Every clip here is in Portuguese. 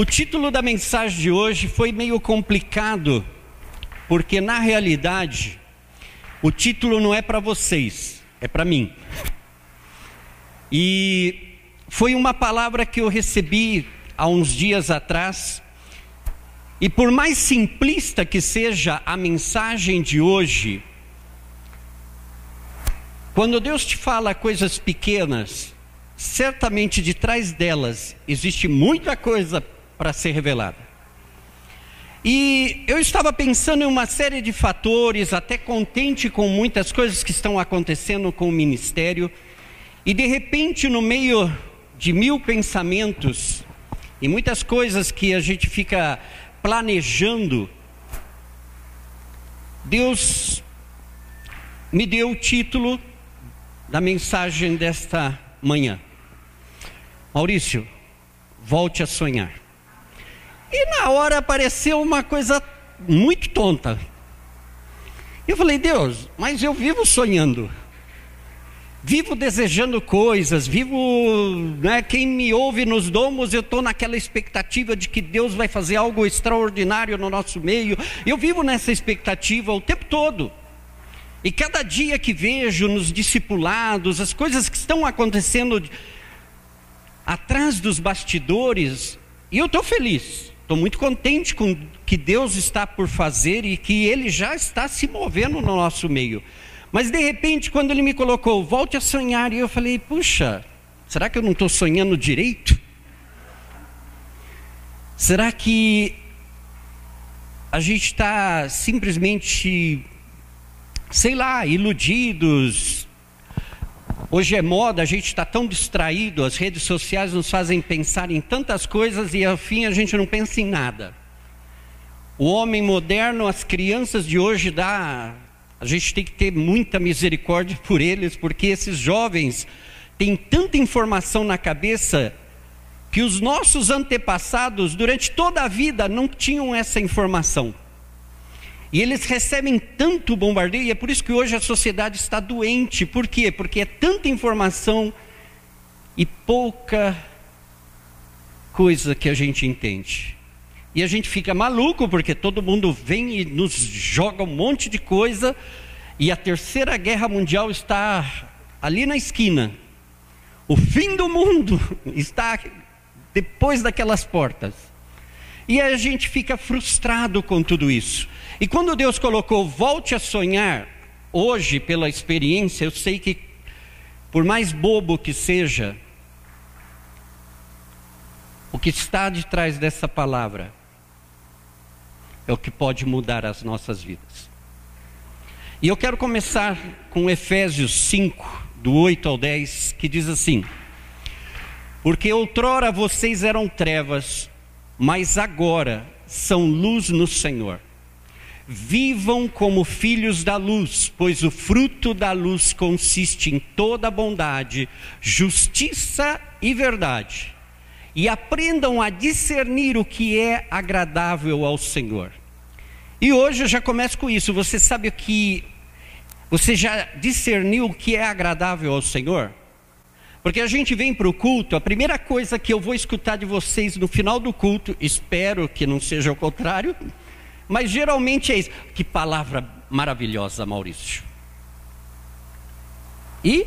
O título da mensagem de hoje foi meio complicado, porque na realidade o título não é para vocês, é para mim. E foi uma palavra que eu recebi há uns dias atrás, e por mais simplista que seja a mensagem de hoje, quando Deus te fala coisas pequenas, certamente de trás delas existe muita coisa para ser revelada. E eu estava pensando em uma série de fatores, até contente com muitas coisas que estão acontecendo com o ministério, e de repente, no meio de mil pensamentos e muitas coisas que a gente fica planejando, Deus me deu o título da mensagem desta manhã. Maurício, volte a sonhar. E na hora apareceu uma coisa muito tonta. Eu falei, Deus, mas eu vivo sonhando. Vivo desejando coisas, vivo, né, quem me ouve nos domos, eu estou naquela expectativa de que Deus vai fazer algo extraordinário no nosso meio. Eu vivo nessa expectativa o tempo todo. E cada dia que vejo nos discipulados, as coisas que estão acontecendo atrás dos bastidores, e eu estou feliz. Estou muito contente com o que Deus está por fazer e que Ele já está se movendo no nosso meio. Mas de repente, quando Ele me colocou, volte a sonhar, e eu falei, puxa, será que eu não estou sonhando direito? Será que a gente está simplesmente, sei lá, iludidos, Hoje é moda, a gente está tão distraído, as redes sociais nos fazem pensar em tantas coisas e ao fim a gente não pensa em nada. O homem moderno, as crianças de hoje dá, a gente tem que ter muita misericórdia por eles, porque esses jovens têm tanta informação na cabeça que os nossos antepassados durante toda a vida não tinham essa informação. E eles recebem tanto bombardeio, e é por isso que hoje a sociedade está doente. Por quê? Porque é tanta informação e pouca coisa que a gente entende. E a gente fica maluco, porque todo mundo vem e nos joga um monte de coisa, e a terceira guerra mundial está ali na esquina. O fim do mundo está depois daquelas portas. E a gente fica frustrado com tudo isso. E quando Deus colocou, volte a sonhar, hoje, pela experiência, eu sei que, por mais bobo que seja, o que está de trás dessa palavra é o que pode mudar as nossas vidas. E eu quero começar com Efésios 5, do 8 ao 10, que diz assim: Porque outrora vocês eram trevas, mas agora são luz no Senhor. Vivam como filhos da luz, pois o fruto da luz consiste em toda bondade, justiça e verdade. E aprendam a discernir o que é agradável ao Senhor. E hoje eu já começo com isso. Você sabe o que. Você já discerniu o que é agradável ao Senhor? Porque a gente vem para o culto, a primeira coisa que eu vou escutar de vocês no final do culto, espero que não seja o contrário, mas geralmente é isso. Que palavra maravilhosa, Maurício. E?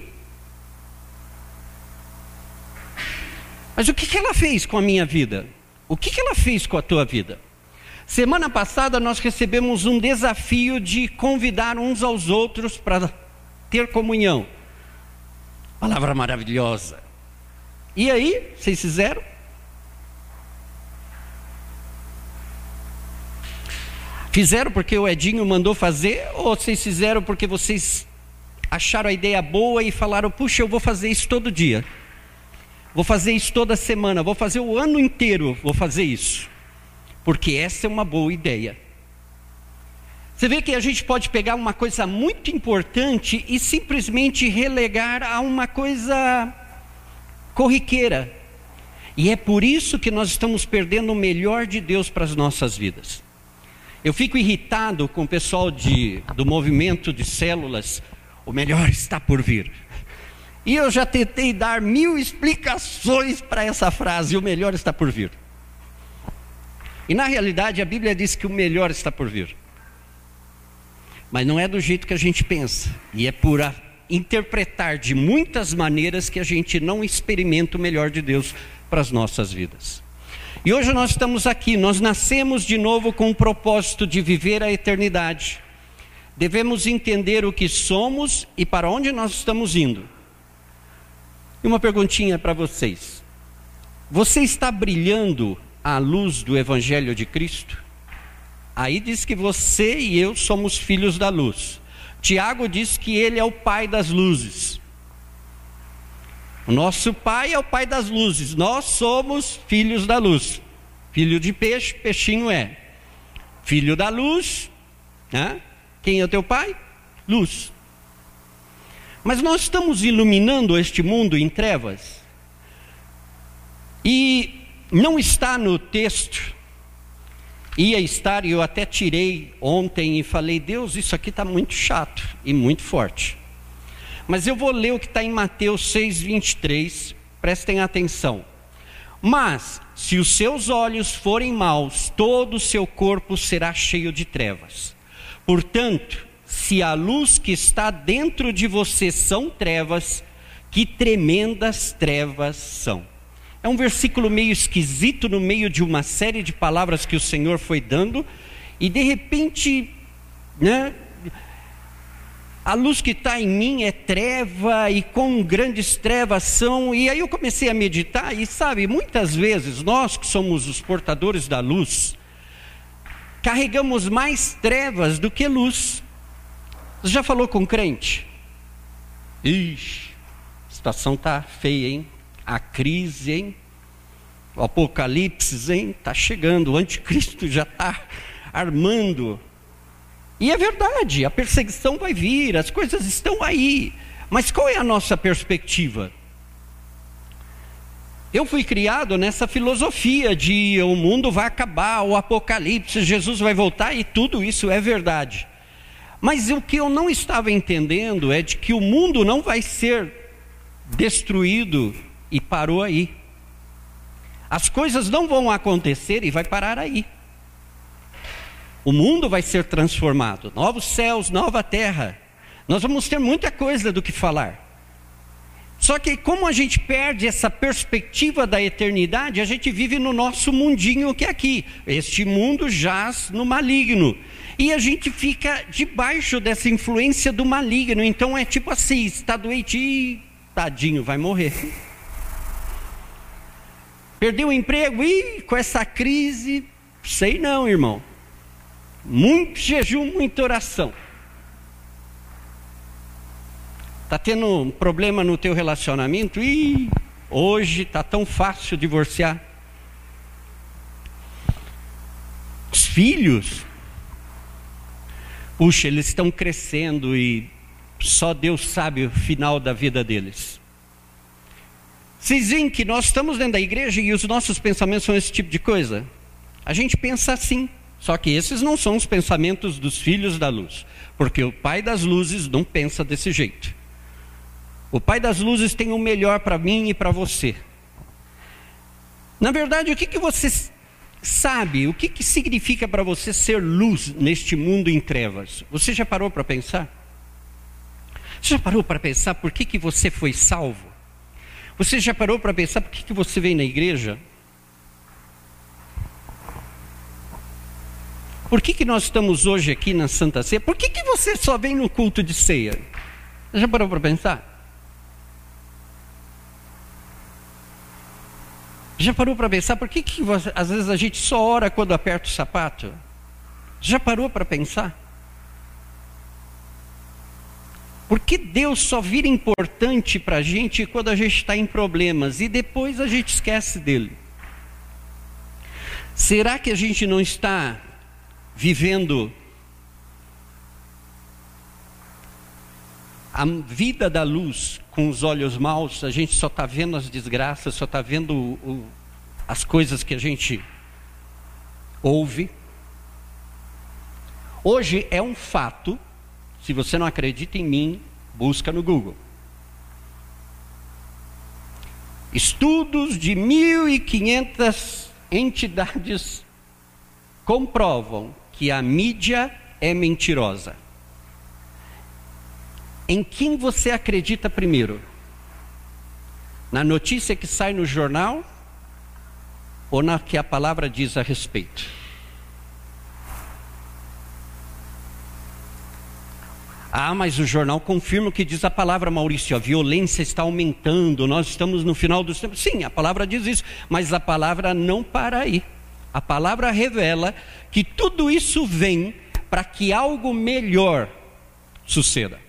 Mas o que, que ela fez com a minha vida? O que, que ela fez com a tua vida? Semana passada nós recebemos um desafio de convidar uns aos outros para ter comunhão. Palavra maravilhosa. E aí, vocês fizeram? Fizeram porque o Edinho mandou fazer ou vocês fizeram porque vocês acharam a ideia boa e falaram: puxa, eu vou fazer isso todo dia, vou fazer isso toda semana, vou fazer o ano inteiro, vou fazer isso, porque essa é uma boa ideia. Você vê que a gente pode pegar uma coisa muito importante e simplesmente relegar a uma coisa corriqueira. E é por isso que nós estamos perdendo o melhor de Deus para as nossas vidas. Eu fico irritado com o pessoal de, do movimento de células, o melhor está por vir. E eu já tentei dar mil explicações para essa frase, o melhor está por vir. E na realidade a Bíblia diz que o melhor está por vir. Mas não é do jeito que a gente pensa. E é por interpretar de muitas maneiras que a gente não experimenta o melhor de Deus para as nossas vidas. E hoje nós estamos aqui, nós nascemos de novo com o propósito de viver a eternidade. Devemos entender o que somos e para onde nós estamos indo. E uma perguntinha para vocês: Você está brilhando à luz do Evangelho de Cristo? Aí diz que você e eu somos filhos da luz. Tiago diz que ele é o pai das luzes. O nosso pai é o pai das luzes. Nós somos filhos da luz. Filho de peixe, peixinho é. Filho da luz. Né? Quem é o teu pai? Luz. Mas nós estamos iluminando este mundo em trevas. E não está no texto ia estar, e eu até tirei ontem e falei: Deus, isso aqui está muito chato e muito forte. Mas eu vou ler o que está em Mateus 6, 23, prestem atenção. Mas, se os seus olhos forem maus, todo o seu corpo será cheio de trevas. Portanto, se a luz que está dentro de você são trevas, que tremendas trevas são. É um versículo meio esquisito no meio de uma série de palavras que o Senhor foi dando, e de repente, né, a luz que está em mim é treva, e com grandes trevas são. E aí eu comecei a meditar, e sabe, muitas vezes nós que somos os portadores da luz, carregamos mais trevas do que luz. Você já falou com crente? Ixi, a situação está feia, hein? A crise, hein? O apocalipse, hein? Está chegando, o anticristo já está armando. E é verdade, a perseguição vai vir, as coisas estão aí. Mas qual é a nossa perspectiva? Eu fui criado nessa filosofia de o mundo vai acabar, o apocalipse, Jesus vai voltar e tudo isso é verdade. Mas o que eu não estava entendendo é de que o mundo não vai ser destruído e parou aí. As coisas não vão acontecer e vai parar aí. O mundo vai ser transformado, novos céus, nova terra. Nós vamos ter muita coisa do que falar. Só que como a gente perde essa perspectiva da eternidade, a gente vive no nosso mundinho que é aqui. Este mundo jaz no maligno. E a gente fica debaixo dessa influência do maligno. Então é tipo assim, está doente e tadinho, vai morrer. Perdeu o emprego? e com essa crise, sei não, irmão. Muito jejum, muita oração. Está tendo um problema no teu relacionamento? e hoje está tão fácil divorciar. Os filhos, puxa, eles estão crescendo e só Deus sabe o final da vida deles. Vocês veem que nós estamos dentro da igreja e os nossos pensamentos são esse tipo de coisa? A gente pensa assim, só que esses não são os pensamentos dos filhos da luz, porque o Pai das luzes não pensa desse jeito. O Pai das luzes tem o melhor para mim e para você. Na verdade, o que, que você sabe, o que, que significa para você ser luz neste mundo em trevas? Você já parou para pensar? Você já parou para pensar por que, que você foi salvo? Você já parou para pensar por que, que você vem na igreja? Por que, que nós estamos hoje aqui na Santa Ceia? Por que, que você só vem no culto de ceia? Já parou para pensar? Já parou para pensar por que, que você, às vezes a gente só ora quando aperta o sapato? Já parou para pensar? Porque Deus só vira importante para a gente quando a gente está em problemas e depois a gente esquece dele. Será que a gente não está vivendo a vida da luz com os olhos maus? A gente só está vendo as desgraças, só está vendo o, o, as coisas que a gente ouve. Hoje é um fato se você não acredita em mim, busca no Google. Estudos de 1.500 entidades comprovam que a mídia é mentirosa. Em quem você acredita primeiro? Na notícia que sai no jornal ou na que a palavra diz a respeito? Ah, mas o jornal confirma o que diz a palavra, Maurício. A violência está aumentando, nós estamos no final dos tempos. Sim, a palavra diz isso, mas a palavra não para aí. A palavra revela que tudo isso vem para que algo melhor suceda.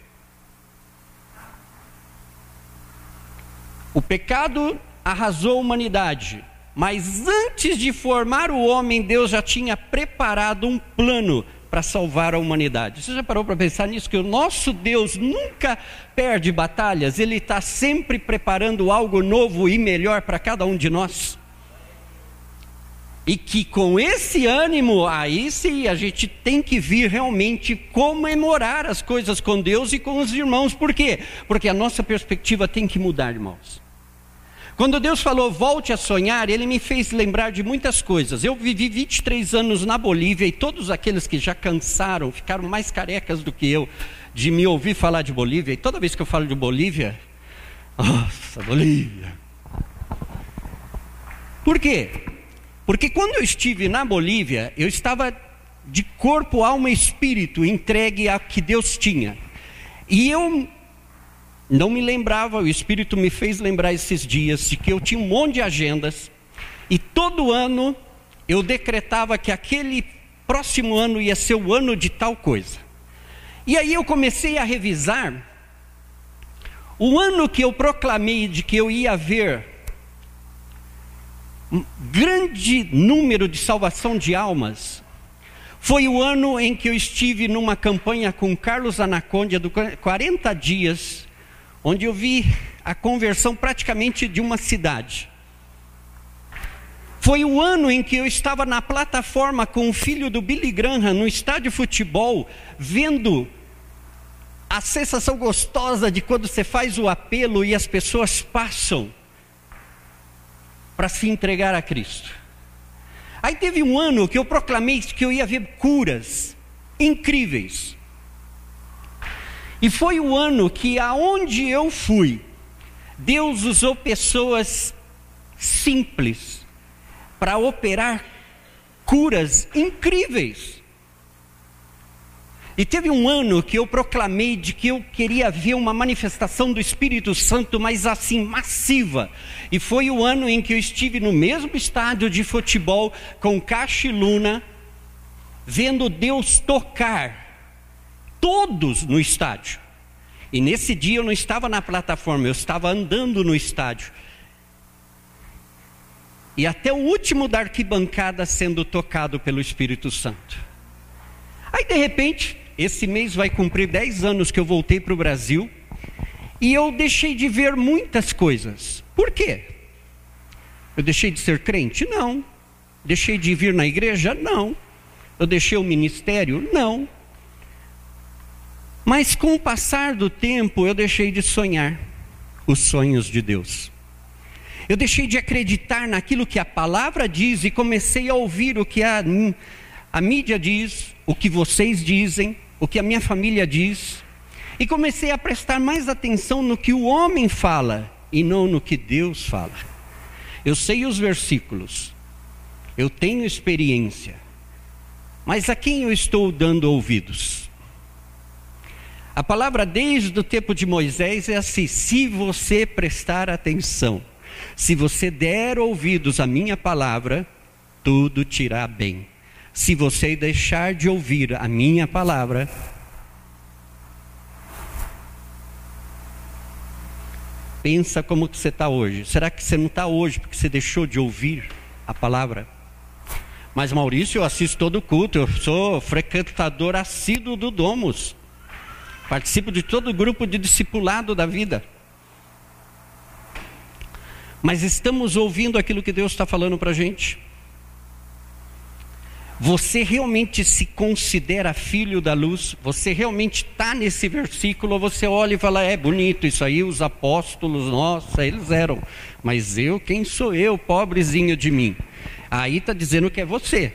O pecado arrasou a humanidade, mas antes de formar o homem, Deus já tinha preparado um plano para salvar a humanidade. Você já parou para pensar nisso? Que o nosso Deus nunca perde batalhas, Ele está sempre preparando algo novo e melhor para cada um de nós. E que com esse ânimo, aí sim, a gente tem que vir realmente comemorar as coisas com Deus e com os irmãos. Por quê? Porque a nossa perspectiva tem que mudar, irmãos. Quando Deus falou volte a sonhar, Ele me fez lembrar de muitas coisas. Eu vivi 23 anos na Bolívia e todos aqueles que já cansaram, ficaram mais carecas do que eu de me ouvir falar de Bolívia. E toda vez que eu falo de Bolívia, nossa, Bolívia. Por quê? Porque quando eu estive na Bolívia, eu estava de corpo, alma e espírito entregue a que Deus tinha. E eu não me lembrava, o Espírito me fez lembrar esses dias de que eu tinha um monte de agendas e todo ano eu decretava que aquele próximo ano ia ser o ano de tal coisa. E aí eu comecei a revisar o ano que eu proclamei de que eu ia ver um grande número de salvação de almas. Foi o ano em que eu estive numa campanha com Carlos Anacondia, de 40 dias, onde eu vi a conversão praticamente de uma cidade. Foi o ano em que eu estava na plataforma com o filho do Billy Graham no estádio de futebol, vendo a sensação gostosa de quando você faz o apelo e as pessoas passam para se entregar a Cristo. Aí teve um ano que eu proclamei que eu ia ver curas incríveis. E foi o ano que, aonde eu fui, Deus usou pessoas simples para operar curas incríveis. E teve um ano que eu proclamei de que eu queria ver uma manifestação do Espírito Santo, mas assim, massiva. E foi o ano em que eu estive no mesmo estádio de futebol com Caixa Luna, vendo Deus tocar todos no estádio. E nesse dia eu não estava na plataforma, eu estava andando no estádio. E até o último da arquibancada sendo tocado pelo Espírito Santo. Aí de repente, esse mês vai cumprir 10 anos que eu voltei para o Brasil. E eu deixei de ver muitas coisas. Por quê? Eu deixei de ser crente? Não. Deixei de vir na igreja? Não. Eu deixei o ministério? Não. Mas com o passar do tempo, eu deixei de sonhar os sonhos de Deus. Eu deixei de acreditar naquilo que a palavra diz e comecei a ouvir o que a, a mídia diz, o que vocês dizem, o que a minha família diz. E comecei a prestar mais atenção no que o homem fala e não no que Deus fala. Eu sei os versículos, eu tenho experiência, mas a quem eu estou dando ouvidos? A palavra desde o tempo de Moisés é assim: se você prestar atenção, se você der ouvidos à minha palavra, tudo te irá bem. Se você deixar de ouvir a minha palavra, pensa como você está hoje. Será que você não está hoje porque você deixou de ouvir a palavra? Mas Maurício, eu assisto todo o culto, eu sou frequentador assíduo do Domus. Participo de todo o grupo de discipulado da vida. Mas estamos ouvindo aquilo que Deus está falando para a gente? Você realmente se considera filho da luz? Você realmente está nesse versículo? Você olha e fala, é bonito isso aí, os apóstolos, nossa, eles eram. Mas eu, quem sou eu, pobrezinho de mim? Aí está dizendo que é você.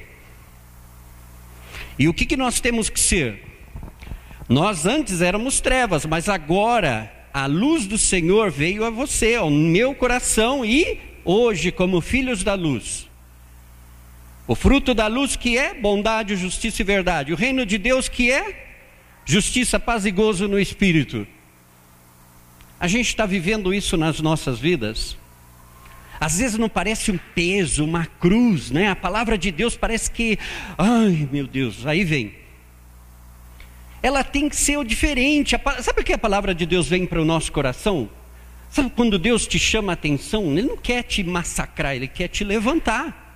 E o que, que nós temos que ser? Nós antes éramos trevas, mas agora a luz do Senhor veio a você, ao meu coração, e hoje, como filhos da luz, o fruto da luz que é bondade, justiça e verdade, o reino de Deus que é justiça, paz e gozo no espírito. A gente está vivendo isso nas nossas vidas. Às vezes não parece um peso, uma cruz, né? A palavra de Deus parece que, ai meu Deus, aí vem. Ela tem que ser diferente. Sabe o que a palavra de Deus vem para o nosso coração? Sabe quando Deus te chama a atenção? Ele não quer te massacrar, ele quer te levantar.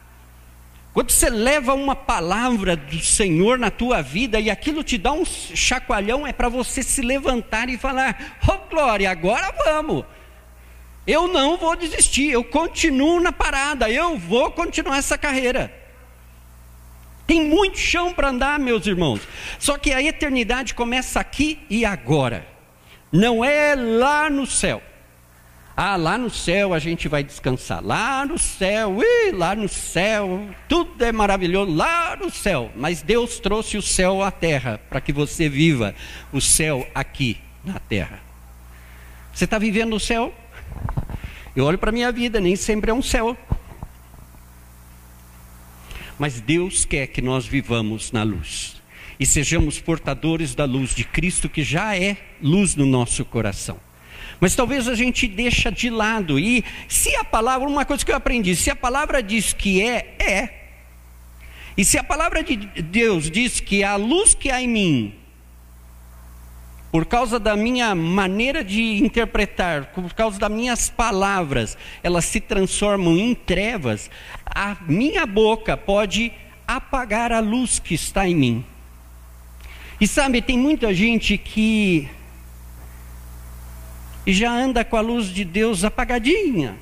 Quando você leva uma palavra do Senhor na tua vida e aquilo te dá um chacoalhão, é para você se levantar e falar: Oh glória, agora vamos. Eu não vou desistir, eu continuo na parada, eu vou continuar essa carreira. Tem muito chão para andar, meus irmãos. Só que a eternidade começa aqui e agora. Não é lá no céu. Ah, lá no céu a gente vai descansar. Lá no céu, ui, lá no céu, tudo é maravilhoso. Lá no céu. Mas Deus trouxe o céu à terra para que você viva o céu aqui na terra. Você está vivendo o céu? Eu olho para a minha vida, nem sempre é um céu. Mas Deus quer que nós vivamos na luz e sejamos portadores da luz de Cristo, que já é luz no nosso coração. Mas talvez a gente deixa de lado. E se a palavra, uma coisa que eu aprendi, se a palavra diz que é, é. E se a palavra de Deus diz que a luz que há em mim por causa da minha maneira de interpretar, por causa das minhas palavras, elas se transformam em trevas, a minha boca pode apagar a luz que está em mim. E sabe, tem muita gente que já anda com a luz de Deus apagadinha.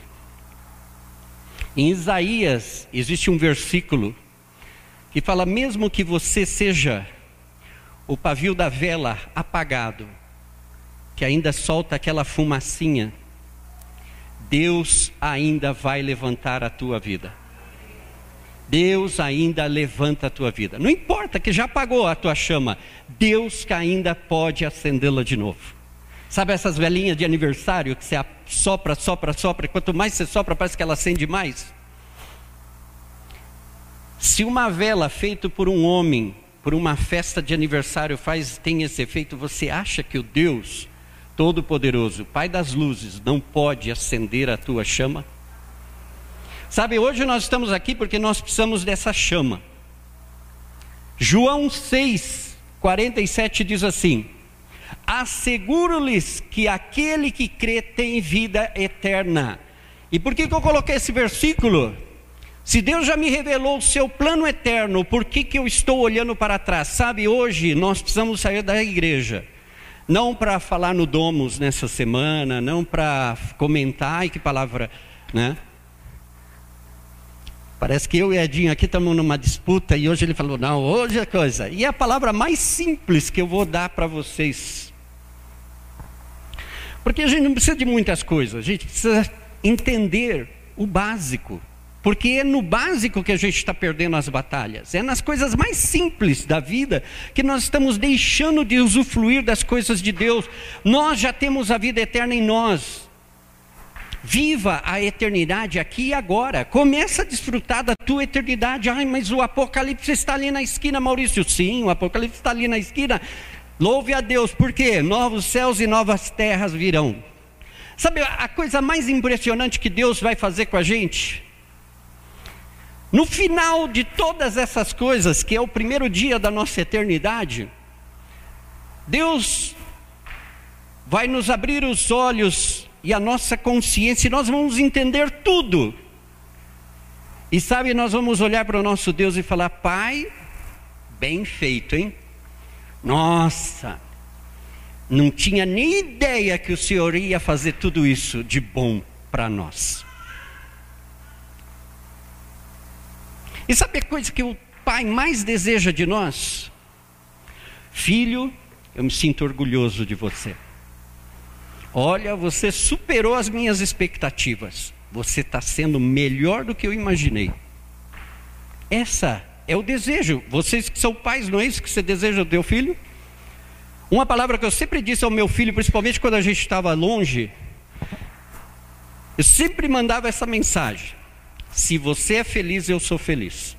Em Isaías existe um versículo que fala: mesmo que você seja o pavio da vela apagado, que ainda solta aquela fumacinha, Deus ainda vai levantar a tua vida. Deus ainda levanta a tua vida. Não importa que já apagou a tua chama, Deus que ainda pode acendê-la de novo. Sabe essas velhinhas de aniversário que você sopra, sopra, sopra, e quanto mais você sopra, parece que ela acende mais? Se uma vela feita por um homem por uma festa de aniversário faz tem esse efeito, você acha que o Deus Todo-Poderoso, Pai das luzes, não pode acender a tua chama? Sabe, hoje nós estamos aqui porque nós precisamos dessa chama. João 6, 47 diz assim: Asseguro-lhes que aquele que crê tem vida eterna. E por que, que eu coloquei esse versículo? Se Deus já me revelou o seu plano eterno, por que, que eu estou olhando para trás? Sabe, hoje nós precisamos sair da igreja. Não para falar no Domus nessa semana, não para comentar, e que palavra, né? Parece que eu e Edinho aqui estamos numa disputa e hoje ele falou: não, hoje é coisa. E é a palavra mais simples que eu vou dar para vocês. Porque a gente não precisa de muitas coisas, a gente precisa entender o básico. Porque é no básico que a gente está perdendo as batalhas. É nas coisas mais simples da vida que nós estamos deixando de usufruir das coisas de Deus. Nós já temos a vida eterna em nós. Viva a eternidade aqui e agora. Começa a desfrutar da tua eternidade. Ai, mas o Apocalipse está ali na esquina, Maurício. Sim, o Apocalipse está ali na esquina. Louve a Deus, porque novos céus e novas terras virão. Sabe a coisa mais impressionante que Deus vai fazer com a gente? No final de todas essas coisas, que é o primeiro dia da nossa eternidade, Deus vai nos abrir os olhos e a nossa consciência, e nós vamos entender tudo. E sabe, nós vamos olhar para o nosso Deus e falar: Pai, bem feito, hein? Nossa, não tinha nem ideia que o Senhor ia fazer tudo isso de bom para nós. E sabe a coisa que o pai mais deseja de nós? Filho, eu me sinto orgulhoso de você. Olha, você superou as minhas expectativas. Você está sendo melhor do que eu imaginei. Essa é o desejo. Vocês que são pais, não é isso que você deseja do teu filho? Uma palavra que eu sempre disse ao meu filho, principalmente quando a gente estava longe, eu sempre mandava essa mensagem: se você é feliz, eu sou feliz.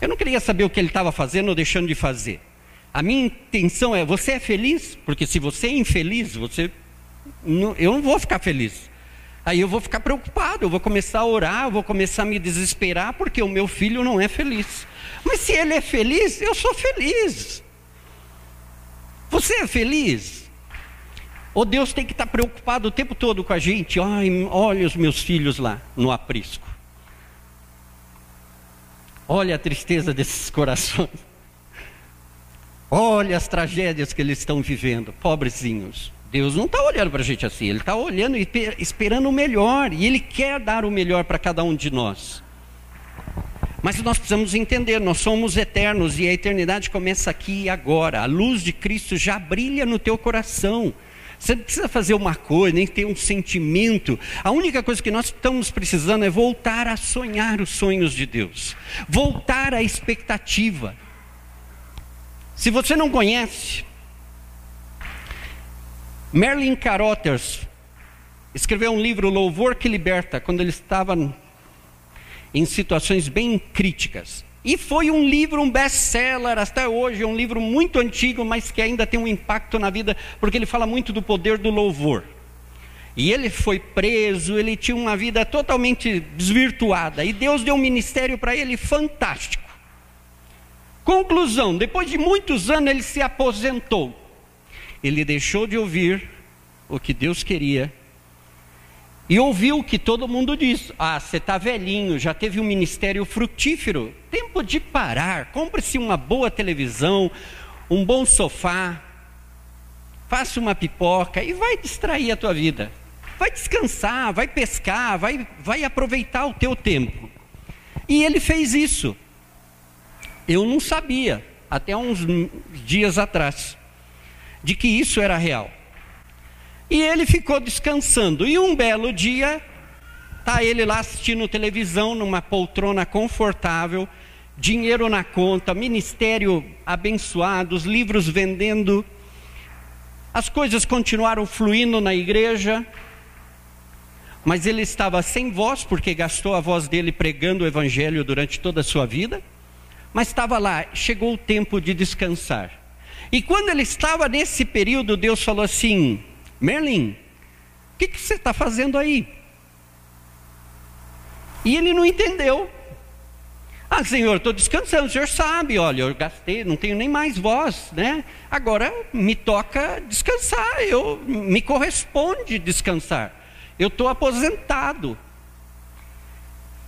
Eu não queria saber o que ele estava fazendo ou deixando de fazer. A minha intenção é: você é feliz? Porque se você é infeliz, você não, eu não vou ficar feliz. Aí eu vou ficar preocupado, eu vou começar a orar, eu vou começar a me desesperar porque o meu filho não é feliz. Mas se ele é feliz, eu sou feliz. Você é feliz? Ou Deus tem que estar preocupado o tempo todo com a gente? Ai, olha os meus filhos lá no aprisco. Olha a tristeza desses corações. Olha as tragédias que eles estão vivendo, pobrezinhos. Deus não está olhando para a gente assim, Ele está olhando e esperando o melhor, e Ele quer dar o melhor para cada um de nós. Mas nós precisamos entender, nós somos eternos e a eternidade começa aqui e agora. A luz de Cristo já brilha no teu coração. Você não precisa fazer uma coisa, nem ter um sentimento. A única coisa que nós estamos precisando é voltar a sonhar os sonhos de Deus, voltar à expectativa. Se você não conhece, Merlin Carothers escreveu um livro Louvor que Liberta, quando ele estava em situações bem críticas. E foi um livro, um best-seller até hoje, um livro muito antigo, mas que ainda tem um impacto na vida, porque ele fala muito do poder do louvor. E ele foi preso, ele tinha uma vida totalmente desvirtuada, e Deus deu um ministério para ele fantástico. Conclusão: depois de muitos anos ele se aposentou. Ele deixou de ouvir o que Deus queria e ouviu o que todo mundo diz: Ah, você está velhinho, já teve um ministério frutífero. Tempo de parar. Compre-se uma boa televisão, um bom sofá, faça uma pipoca e vai distrair a tua vida. Vai descansar, vai pescar, vai, vai aproveitar o teu tempo. E ele fez isso. Eu não sabia, até uns dias atrás, de que isso era real. E ele ficou descansando. E um belo dia, tá ele lá assistindo televisão numa poltrona confortável, dinheiro na conta, ministério abençoado, os livros vendendo. As coisas continuaram fluindo na igreja, mas ele estava sem voz, porque gastou a voz dele pregando o evangelho durante toda a sua vida. Mas estava lá, chegou o tempo de descansar. E quando ele estava nesse período, Deus falou assim: Merlin, o que, que você está fazendo aí? E ele não entendeu. Ah, senhor, estou descansando, o senhor sabe, olha, eu gastei, não tenho nem mais voz, né? Agora me toca descansar, eu me corresponde descansar. Eu estou aposentado.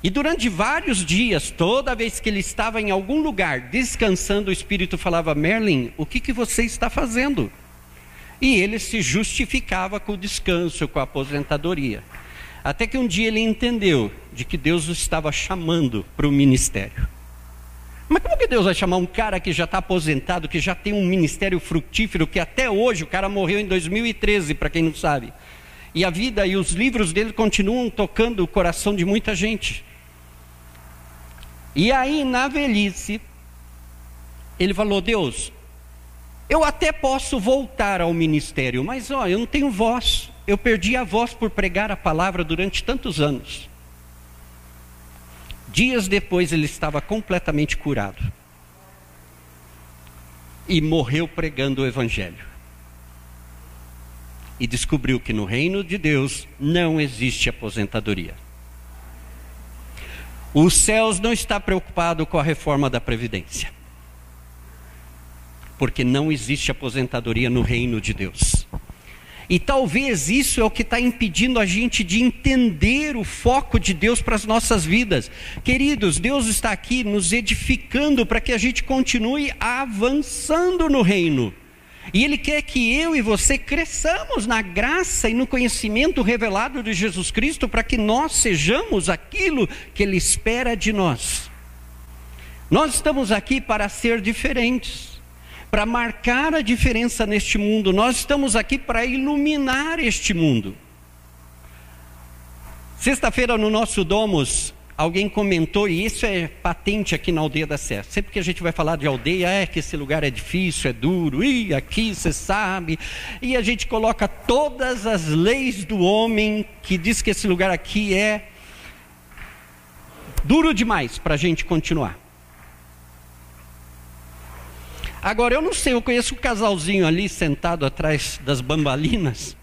E durante vários dias, toda vez que ele estava em algum lugar descansando, o Espírito falava: Merlin, o que, que você está fazendo? E ele se justificava com o descanso, com a aposentadoria. Até que um dia ele entendeu de que Deus o estava chamando para o ministério. Mas como que Deus vai chamar um cara que já está aposentado, que já tem um ministério frutífero, que até hoje, o cara morreu em 2013, para quem não sabe. E a vida e os livros dele continuam tocando o coração de muita gente. E aí, na velhice, ele falou: Deus, eu até posso voltar ao ministério, mas ó, eu não tenho voz. Eu perdi a voz por pregar a palavra durante tantos anos. Dias depois ele estava completamente curado. E morreu pregando o evangelho. E descobriu que no reino de Deus não existe aposentadoria. Os céus não está preocupado com a reforma da previdência porque não existe aposentadoria no reino de Deus. E talvez isso é o que está impedindo a gente de entender o foco de Deus para as nossas vidas. Queridos, Deus está aqui nos edificando para que a gente continue avançando no reino. E Ele quer que eu e você cresçamos na graça e no conhecimento revelado de Jesus Cristo para que nós sejamos aquilo que Ele espera de nós. Nós estamos aqui para ser diferentes para marcar a diferença neste mundo. Nós estamos aqui para iluminar este mundo. Sexta-feira no nosso Domus, alguém comentou, e isso é patente aqui na aldeia da Serra. Sempre que a gente vai falar de aldeia, é que esse lugar é difícil, é duro, e aqui você sabe. E a gente coloca todas as leis do homem que diz que esse lugar aqui é duro demais para a gente continuar. Agora, eu não sei, eu conheço um casalzinho ali sentado atrás das bambalinas.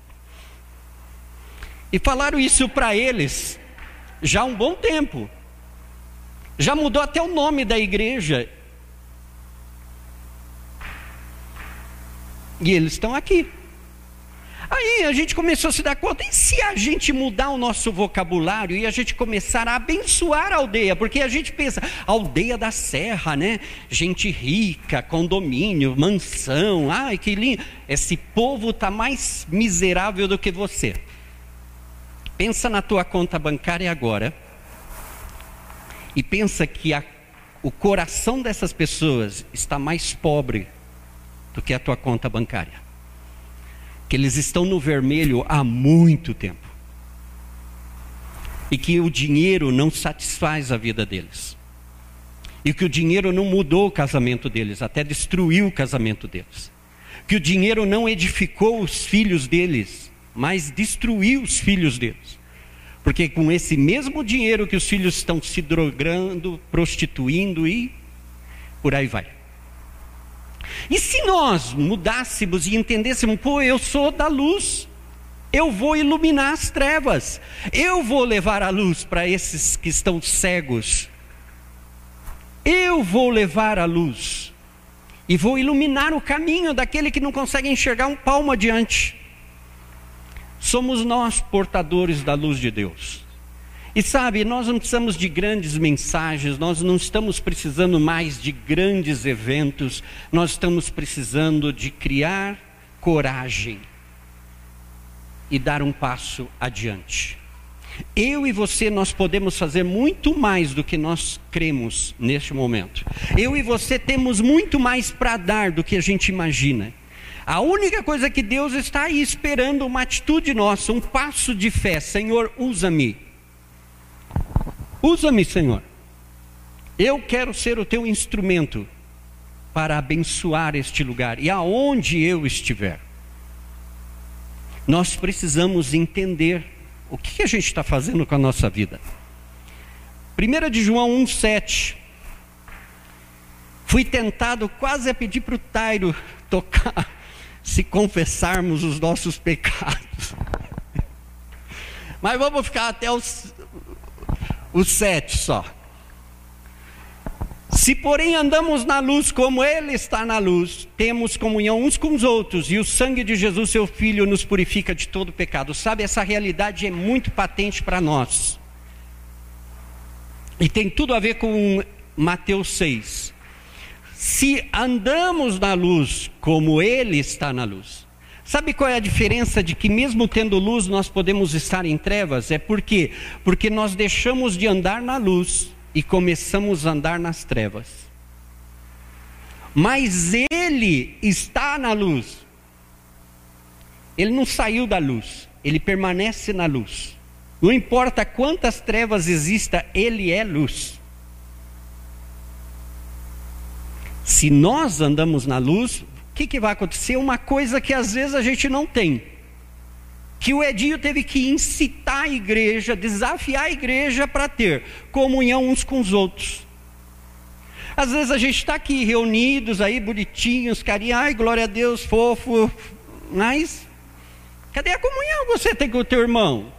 E falaram isso para eles já há um bom tempo. Já mudou até o nome da igreja. E eles estão aqui. Aí a gente começou a se dar conta, e se a gente mudar o nosso vocabulário e a gente começar a abençoar a aldeia? Porque a gente pensa, aldeia da serra, né? Gente rica, condomínio, mansão, ai que lindo. Esse povo está mais miserável do que você. Pensa na tua conta bancária agora e pensa que a, o coração dessas pessoas está mais pobre do que a tua conta bancária que eles estão no vermelho há muito tempo. E que o dinheiro não satisfaz a vida deles. E que o dinheiro não mudou o casamento deles, até destruiu o casamento deles. Que o dinheiro não edificou os filhos deles, mas destruiu os filhos deles. Porque com esse mesmo dinheiro que os filhos estão se drogando, prostituindo e por aí vai. E se nós mudássemos e entendêssemos, pô, eu sou da luz, eu vou iluminar as trevas, eu vou levar a luz para esses que estão cegos, eu vou levar a luz e vou iluminar o caminho daquele que não consegue enxergar um palmo adiante. Somos nós portadores da luz de Deus. E sabe, nós não precisamos de grandes mensagens, nós não estamos precisando mais de grandes eventos, nós estamos precisando de criar coragem e dar um passo adiante. Eu e você, nós podemos fazer muito mais do que nós cremos neste momento. Eu e você temos muito mais para dar do que a gente imagina. A única coisa que Deus está aí esperando uma atitude nossa, um passo de fé. Senhor, usa-me Usa-me, Senhor. Eu quero ser o teu instrumento para abençoar este lugar e aonde eu estiver. Nós precisamos entender o que a gente está fazendo com a nossa vida. 1 de João 1,7. Fui tentado quase a pedir para o Tairo tocar, se confessarmos os nossos pecados. Mas vamos ficar até os, o sete só. Se, porém, andamos na luz como Ele está na luz, temos comunhão uns com os outros, e o sangue de Jesus, seu Filho, nos purifica de todo pecado. Sabe, essa realidade é muito patente para nós. E tem tudo a ver com Mateus 6. Se andamos na luz como Ele está na luz, Sabe qual é a diferença de que, mesmo tendo luz, nós podemos estar em trevas? É por quê? Porque nós deixamos de andar na luz e começamos a andar nas trevas. Mas Ele está na luz. Ele não saiu da luz, ele permanece na luz. Não importa quantas trevas exista, Ele é luz. Se nós andamos na luz, que, que vai acontecer? Uma coisa que às vezes a gente não tem. Que o Edinho teve que incitar a igreja, desafiar a igreja para ter comunhão uns com os outros. Às vezes a gente está aqui reunidos aí, bonitinhos, carinha, ai, glória a Deus, fofo, mas cadê a comunhão você tem com o teu irmão?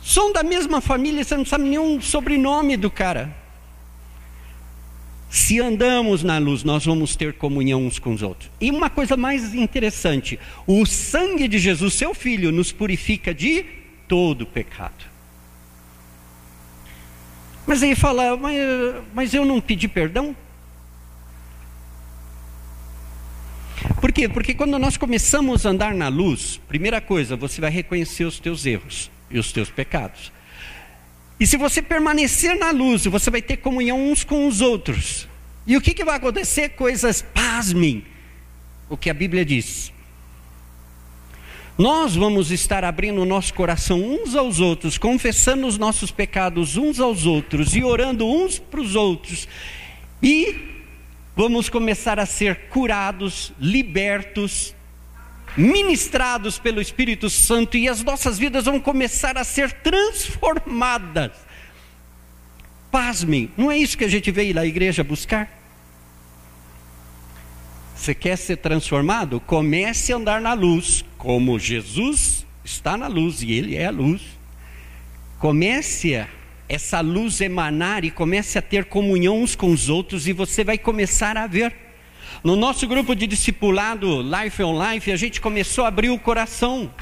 São da mesma família, você não sabe nenhum sobrenome do cara. Se andamos na luz, nós vamos ter comunhão uns com os outros. E uma coisa mais interessante: o sangue de Jesus, seu filho, nos purifica de todo pecado. Mas aí fala, mas, mas eu não pedi perdão? Por quê? Porque quando nós começamos a andar na luz, primeira coisa, você vai reconhecer os teus erros e os teus pecados. E se você permanecer na luz, você vai ter comunhão uns com os outros. E o que, que vai acontecer? Coisas, pasmem, o que a Bíblia diz. Nós vamos estar abrindo o nosso coração uns aos outros, confessando os nossos pecados uns aos outros e orando uns para os outros. E vamos começar a ser curados, libertos, ministrados pelo Espírito Santo e as nossas vidas vão começar a ser transformadas. Pasmem, não é isso que a gente veio na igreja buscar? Você quer ser transformado? Comece a andar na luz, como Jesus está na luz e Ele é a luz. Comece a essa luz emanar e comece a ter comunhão uns com os outros e você vai começar a ver no nosso grupo de discipulado Life on Life, a gente começou a abrir o coração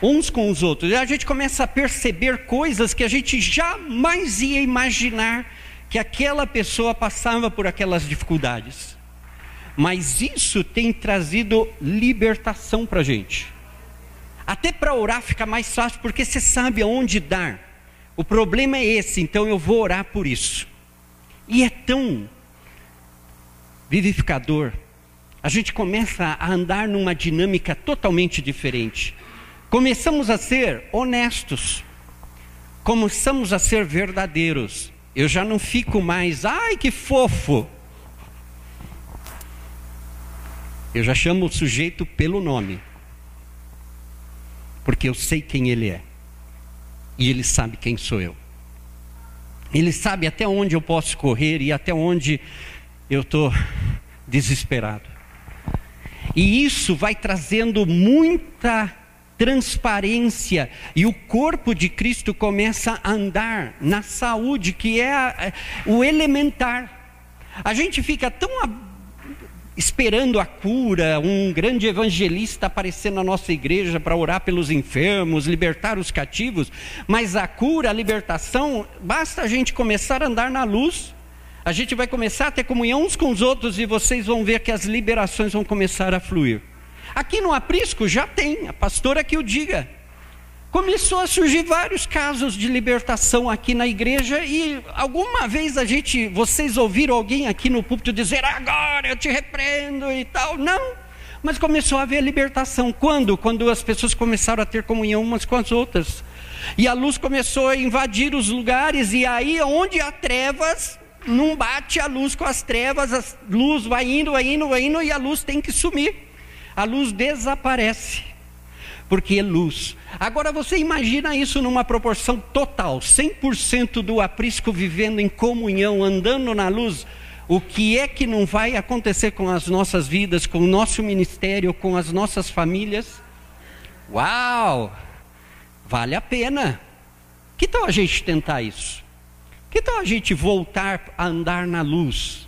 uns com os outros. E a gente começa a perceber coisas que a gente jamais ia imaginar que aquela pessoa passava por aquelas dificuldades. Mas isso tem trazido libertação para a gente. Até para orar fica mais fácil, porque você sabe aonde dar. O problema é esse, então eu vou orar por isso. E é tão vivificador, a gente começa a andar numa dinâmica totalmente diferente. Começamos a ser honestos, começamos a ser verdadeiros. Eu já não fico mais, ai que fofo. Eu já chamo o sujeito pelo nome, porque eu sei quem ele é, e ele sabe quem sou eu. Ele sabe até onde eu posso correr e até onde eu estou desesperado. E isso vai trazendo muita transparência e o corpo de Cristo começa a andar na saúde, que é é, o elementar. A gente fica tão a, esperando a cura, um grande evangelista aparecer na nossa igreja para orar pelos enfermos, libertar os cativos, mas a cura, a libertação, basta a gente começar a andar na luz a gente vai começar a ter comunhão uns com os outros e vocês vão ver que as liberações vão começar a fluir. Aqui no Aprisco já tem, a pastora que o diga. Começou a surgir vários casos de libertação aqui na igreja e alguma vez a gente, vocês ouviram alguém aqui no púlpito dizer agora eu te repreendo e tal? Não. Mas começou a haver libertação. Quando? Quando as pessoas começaram a ter comunhão umas com as outras. E a luz começou a invadir os lugares, e aí onde há trevas, não bate a luz com as trevas, a luz vai indo, vai indo, vai indo e a luz tem que sumir. A luz desaparece, porque é luz. Agora você imagina isso numa proporção total, 100% do aprisco vivendo em comunhão, andando na luz. O que é que não vai acontecer com as nossas vidas, com o nosso ministério, com as nossas famílias? Uau! Vale a pena. Que tal a gente tentar isso? Que tal a gente voltar a andar na luz?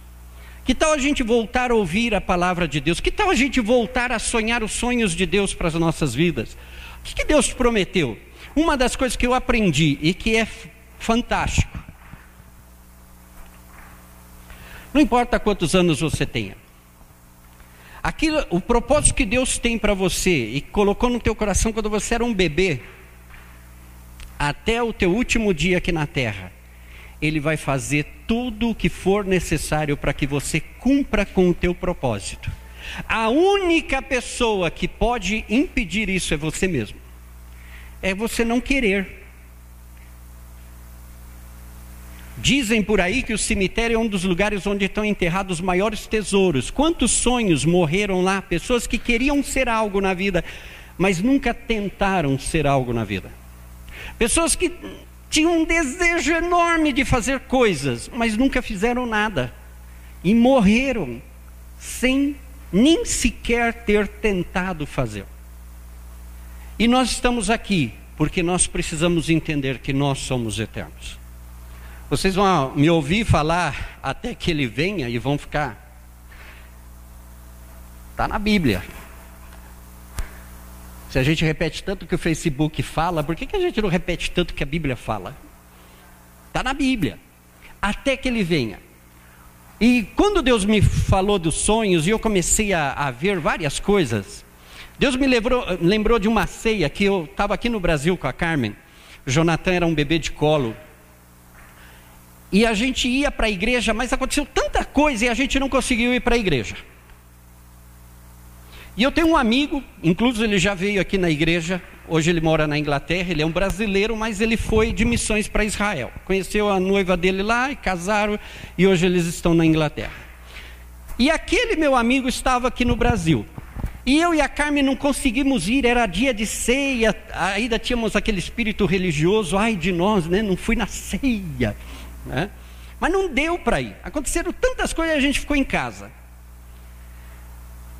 Que tal a gente voltar a ouvir a palavra de Deus? Que tal a gente voltar a sonhar os sonhos de Deus para as nossas vidas? O que, Deus prometeu? Uma das coisas que eu aprendi e que é fantástico. Não importa quantos anos você tenha. Aquilo, o propósito que Deus tem para você e colocou no teu coração quando você era um bebê, até o teu último dia aqui na terra, ele vai fazer tudo o que for necessário para que você cumpra com o teu propósito. A única pessoa que pode impedir isso é você mesmo. É você não querer. Dizem por aí que o cemitério é um dos lugares onde estão enterrados os maiores tesouros. Quantos sonhos morreram lá? Pessoas que queriam ser algo na vida, mas nunca tentaram ser algo na vida. Pessoas que tinham um desejo enorme de fazer coisas, mas nunca fizeram nada. E morreram sem nem sequer ter tentado fazer. E nós estamos aqui porque nós precisamos entender que nós somos eternos. Vocês vão me ouvir falar até que ele venha e vão ficar. Está na Bíblia. Se a gente repete tanto que o Facebook fala, por que, que a gente não repete tanto que a Bíblia fala? Está na Bíblia. Até que ele venha. E quando Deus me falou dos sonhos e eu comecei a, a ver várias coisas, Deus me lembrou, lembrou de uma ceia que eu estava aqui no Brasil com a Carmen. O Jonathan era um bebê de colo. E a gente ia para a igreja, mas aconteceu tanta coisa e a gente não conseguiu ir para a igreja. E eu tenho um amigo, inclusive ele já veio aqui na igreja, hoje ele mora na Inglaterra, ele é um brasileiro, mas ele foi de missões para Israel. Conheceu a noiva dele lá e casaram, e hoje eles estão na Inglaterra. E aquele meu amigo estava aqui no Brasil. E eu e a Carmen não conseguimos ir, era dia de ceia, ainda tínhamos aquele espírito religioso, ai de nós, né? Não fui na ceia, né? Mas não deu para ir. Aconteceram tantas coisas e a gente ficou em casa.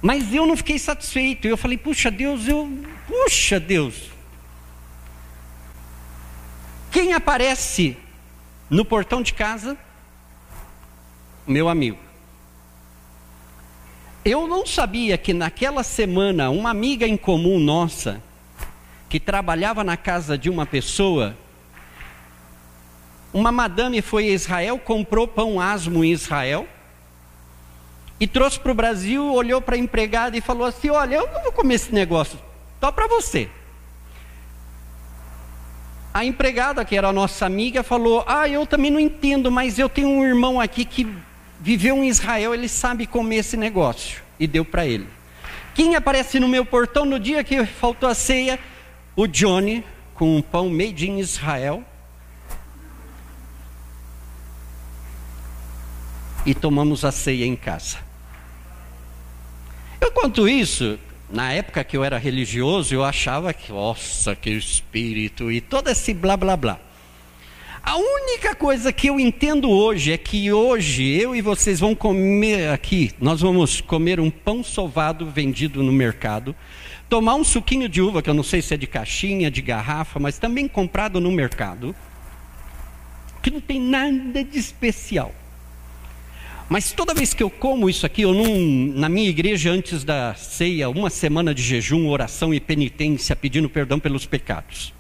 Mas eu não fiquei satisfeito. Eu falei, puxa Deus, eu. Puxa Deus. Quem aparece no portão de casa? Meu amigo. Eu não sabia que naquela semana uma amiga em comum nossa, que trabalhava na casa de uma pessoa, uma madame foi a Israel, comprou pão asmo em Israel e trouxe para o Brasil, olhou para a empregada e falou assim: Olha, eu não vou comer esse negócio, só para você. A empregada, que era nossa amiga, falou: Ah, eu também não entendo, mas eu tenho um irmão aqui que viveu em Israel, ele sabe comer esse negócio. E deu para ele. Quem aparece no meu portão no dia que faltou a ceia? O Johnny, com um pão made in Israel. E tomamos a ceia em casa. Enquanto isso, na época que eu era religioso, eu achava que, nossa, que espírito e todo esse blá blá blá. A única coisa que eu entendo hoje é que hoje eu e vocês vão comer aqui, nós vamos comer um pão sovado vendido no mercado, tomar um suquinho de uva, que eu não sei se é de caixinha, de garrafa, mas também comprado no mercado, que não tem nada de especial. Mas toda vez que eu como isso aqui, eu não, na minha igreja, antes da ceia, uma semana de jejum, oração e penitência, pedindo perdão pelos pecados.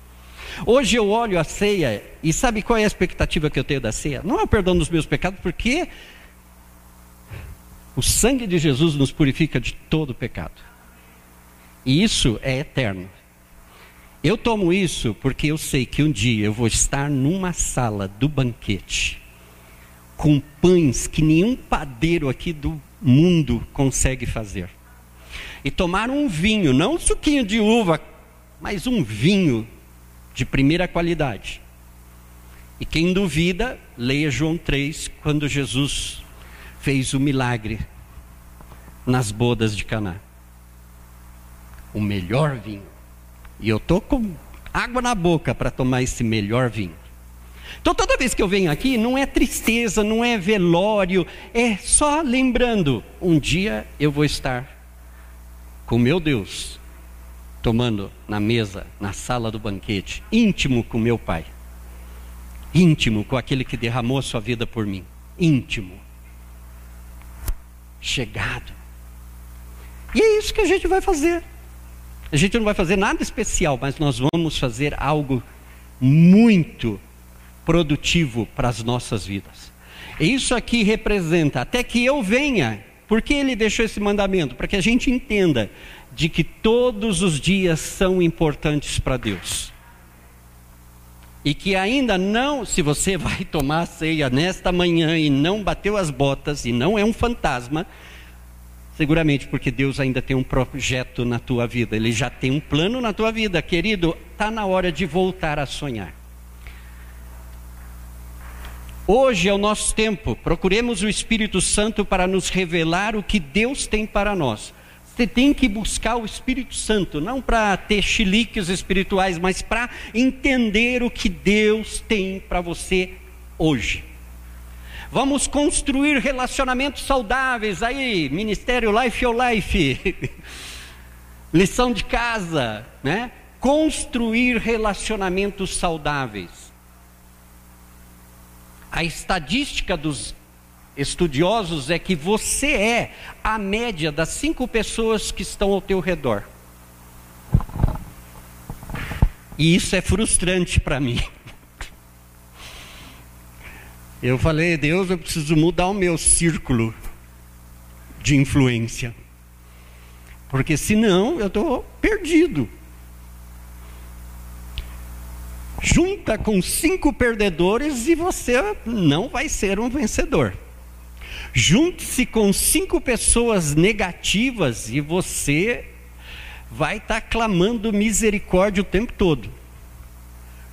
Hoje eu olho a ceia e sabe qual é a expectativa que eu tenho da ceia? Não é o perdão dos meus pecados, porque o sangue de Jesus nos purifica de todo pecado. E isso é eterno. Eu tomo isso porque eu sei que um dia eu vou estar numa sala do banquete com pães que nenhum padeiro aqui do mundo consegue fazer. E tomar um vinho, não um suquinho de uva, mas um vinho de primeira qualidade. E quem duvida, leia João 3, quando Jesus fez o milagre nas bodas de Caná. O melhor vinho. E eu tô com água na boca para tomar esse melhor vinho. Então toda vez que eu venho aqui, não é tristeza, não é velório, é só lembrando, um dia eu vou estar com meu Deus tomando na mesa, na sala do banquete, íntimo com meu pai, íntimo com aquele que derramou a sua vida por mim, íntimo, chegado. E é isso que a gente vai fazer. A gente não vai fazer nada especial, mas nós vamos fazer algo muito produtivo para as nossas vidas. Isso aqui representa, até que eu venha, porque ele deixou esse mandamento? Para que a gente entenda de que todos os dias são importantes para Deus. E que ainda não, se você vai tomar ceia nesta manhã e não bateu as botas e não é um fantasma, seguramente porque Deus ainda tem um projeto na tua vida, Ele já tem um plano na tua vida, querido, está na hora de voltar a sonhar. Hoje é o nosso tempo, procuremos o Espírito Santo para nos revelar o que Deus tem para nós. Você tem que buscar o Espírito Santo, não para ter chiliques espirituais, mas para entender o que Deus tem para você hoje. Vamos construir relacionamentos saudáveis aí, Ministério Life or Life. Lição de casa, né? Construir relacionamentos saudáveis. A estadística dos estudiosos é que você é a média das cinco pessoas que estão ao teu redor. E isso é frustrante para mim. Eu falei, Deus, eu preciso mudar o meu círculo de influência. Porque senão eu estou perdido. Junta com cinco perdedores e você não vai ser um vencedor. Junte-se com cinco pessoas negativas e você vai estar tá clamando misericórdia o tempo todo.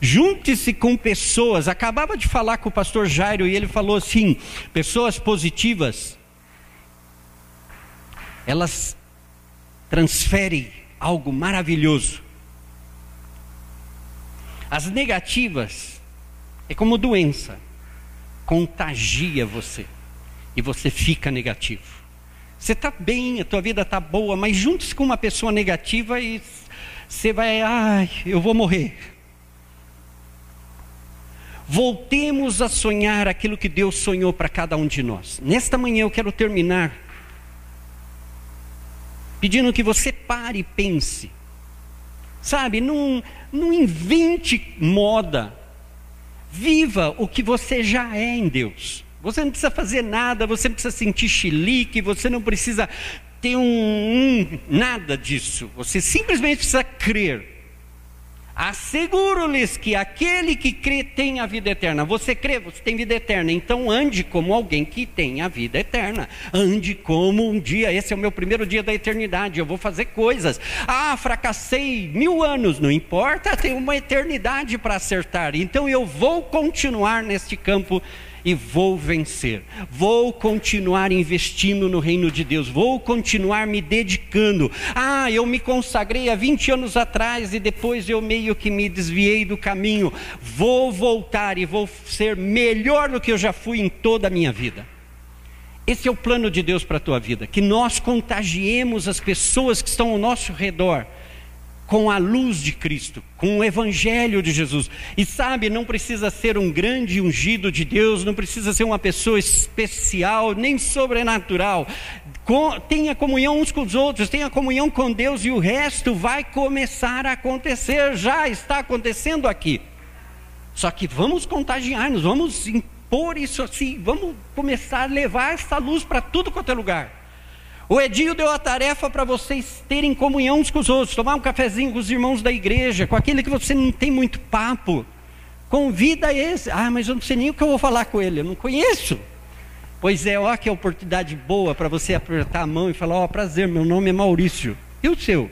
Junte-se com pessoas. Acabava de falar com o pastor Jairo e ele falou assim: pessoas positivas, elas transferem algo maravilhoso. As negativas é como doença, contagia você e você fica negativo. Você está bem, a tua vida está boa, mas junte-se com uma pessoa negativa e você vai, ai, eu vou morrer. Voltemos a sonhar aquilo que Deus sonhou para cada um de nós. Nesta manhã eu quero terminar pedindo que você pare e pense. Sabe, não, não invente moda. Viva o que você já é em Deus. Você não precisa fazer nada, você não precisa sentir chilique, você não precisa ter um, um nada disso. Você simplesmente precisa crer Asseguro-lhes que aquele que crê tem a vida eterna. Você crê, você tem vida eterna. Então ande como alguém que tem a vida eterna. Ande como um dia. Esse é o meu primeiro dia da eternidade. Eu vou fazer coisas. Ah, fracassei mil anos. Não importa, tem uma eternidade para acertar. Então eu vou continuar neste campo e vou vencer. Vou continuar investindo no reino de Deus, vou continuar me dedicando. Ah, eu me consagrei há 20 anos atrás e depois eu meio que me desviei do caminho. Vou voltar e vou ser melhor do que eu já fui em toda a minha vida. Esse é o plano de Deus para a tua vida, que nós contagiemos as pessoas que estão ao nosso redor com a luz de Cristo, com o Evangelho de Jesus. E sabe, não precisa ser um grande ungido de Deus, não precisa ser uma pessoa especial, nem sobrenatural. Com, tenha comunhão uns com os outros, tenha comunhão com Deus e o resto vai começar a acontecer, já está acontecendo aqui. Só que vamos contagiar-nos, vamos impor isso assim, vamos começar a levar essa luz para tudo quanto é lugar. O Edinho deu a tarefa para vocês terem comunhão uns com os outros, tomar um cafezinho com os irmãos da igreja, com aquele que você não tem muito papo. Convida esse. Ah, mas eu não sei nem o que eu vou falar com ele, eu não conheço. Pois é, olha que oportunidade boa para você apertar a mão e falar: Ó, oh, prazer, meu nome é Maurício. E o seu?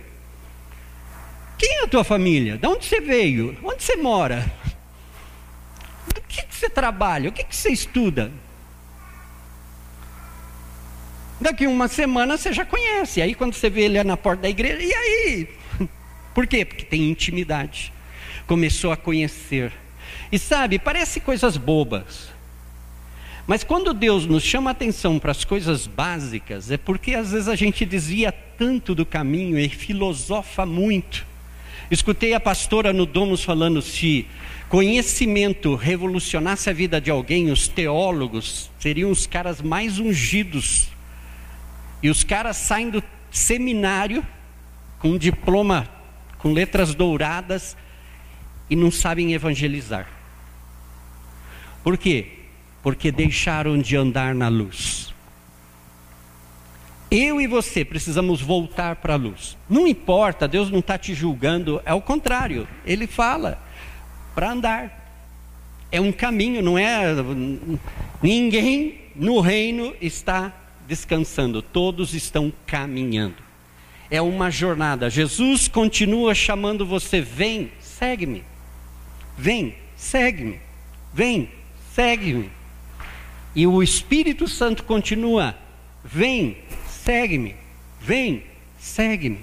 Quem é a tua família? De onde você veio? Onde você mora? O que, que você trabalha? O que, que você estuda? Daqui uma semana você já conhece. Aí quando você vê ele na porta da igreja, e aí? Por quê? Porque tem intimidade. Começou a conhecer. E sabe, parece coisas bobas. Mas quando Deus nos chama a atenção para as coisas básicas, é porque às vezes a gente desvia tanto do caminho e filosofa muito. Escutei a pastora no Domus falando: se conhecimento revolucionasse a vida de alguém, os teólogos seriam os caras mais ungidos e os caras saem do seminário com um diploma com letras douradas e não sabem evangelizar. Por quê? Porque deixaram de andar na luz. Eu e você precisamos voltar para a luz. Não importa, Deus não está te julgando, é o contrário. Ele fala para andar. É um caminho, não é. Ninguém no reino está descansando, todos estão caminhando. É uma jornada. Jesus continua chamando você: vem, segue-me. Vem, segue-me. Vem, segue-me. E o Espírito Santo continua: vem, segue-me. Vem, segue-me.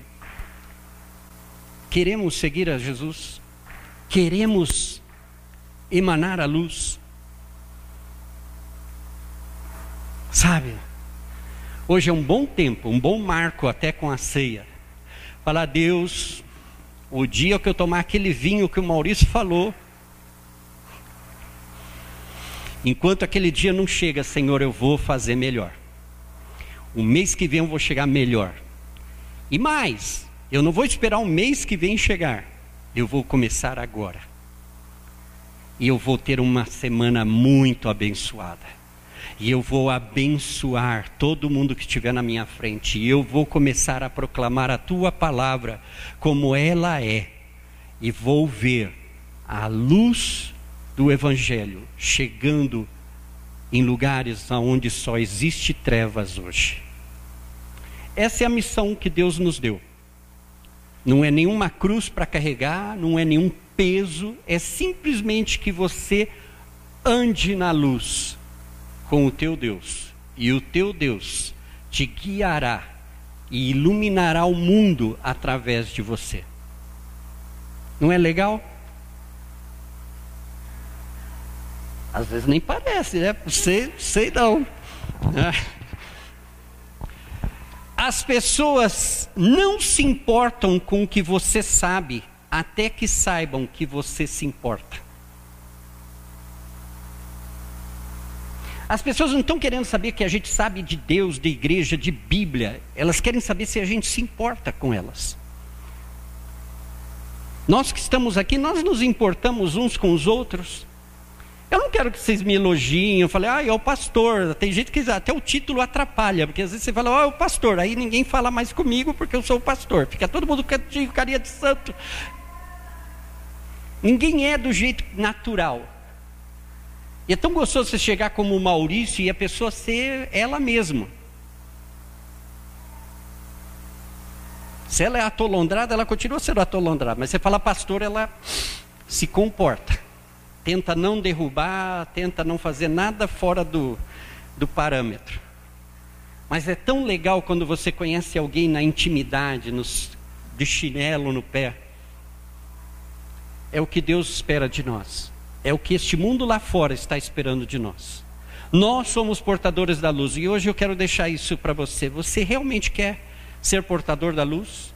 Queremos seguir a Jesus? Queremos emanar a luz? Sabe? Hoje é um bom tempo, um bom marco até com a ceia. Falar, Deus, o dia que eu tomar aquele vinho que o Maurício falou, enquanto aquele dia não chega, Senhor, eu vou fazer melhor. O mês que vem eu vou chegar melhor. E mais, eu não vou esperar o mês que vem chegar, eu vou começar agora. E eu vou ter uma semana muito abençoada e eu vou abençoar todo mundo que estiver na minha frente, e eu vou começar a proclamar a tua palavra como ela é, e vou ver a luz do Evangelho chegando em lugares onde só existe trevas hoje. Essa é a missão que Deus nos deu. Não é nenhuma cruz para carregar, não é nenhum peso, é simplesmente que você ande na luz com o teu Deus. E o teu Deus te guiará e iluminará o mundo através de você. Não é legal? Às vezes nem parece, né? Sei, sei não. As pessoas não se importam com o que você sabe, até que saibam que você se importa. As pessoas não estão querendo saber que a gente sabe de Deus, de igreja, de Bíblia. Elas querem saber se a gente se importa com elas. Nós que estamos aqui, nós nos importamos uns com os outros. Eu não quero que vocês me elogiem, eu falei, ah, é o pastor. Tem gente que até o título atrapalha, porque às vezes você fala, ah, é o pastor, aí ninguém fala mais comigo porque eu sou o pastor. Fica todo mundo com carinha de santo. Ninguém é do jeito natural. E é tão gostoso você chegar como Maurício e a pessoa ser ela mesma. Se ela é atolondrada, ela continua sendo atolondrada. Mas você fala pastor, ela se comporta tenta não derrubar, tenta não fazer nada fora do, do parâmetro. Mas é tão legal quando você conhece alguém na intimidade, nos, de chinelo no pé. É o que Deus espera de nós. É o que este mundo lá fora está esperando de nós. Nós somos portadores da luz e hoje eu quero deixar isso para você. Você realmente quer ser portador da luz?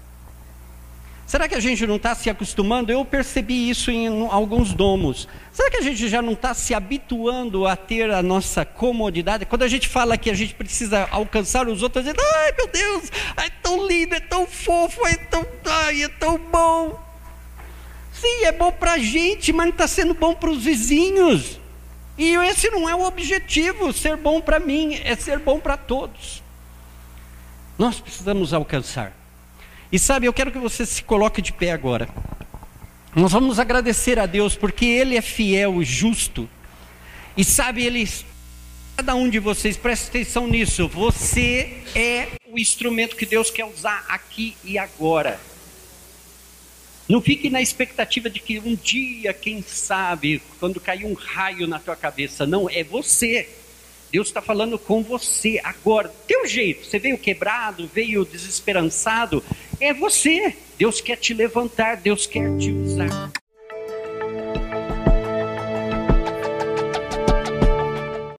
Será que a gente não está se acostumando? Eu percebi isso em alguns domos. Será que a gente já não está se habituando a ter a nossa comodidade? Quando a gente fala que a gente precisa alcançar os outros, a gente, ai meu Deus, é tão lindo, é tão fofo, é tão, ai, é tão bom. Sim, é bom para a gente, mas não está sendo bom para os vizinhos. E esse não é o objetivo, ser bom para mim, é ser bom para todos. Nós precisamos alcançar. E sabe, eu quero que você se coloque de pé agora. Nós vamos agradecer a Deus porque Ele é fiel e justo. E sabe, Ele, cada um de vocês, preste atenção nisso. Você é o instrumento que Deus quer usar aqui e agora. Não fique na expectativa de que um dia, quem sabe, quando cair um raio na tua cabeça. Não, é você. Deus está falando com você agora, teu jeito. Você veio quebrado, veio desesperançado, é você. Deus quer te levantar, Deus quer te usar.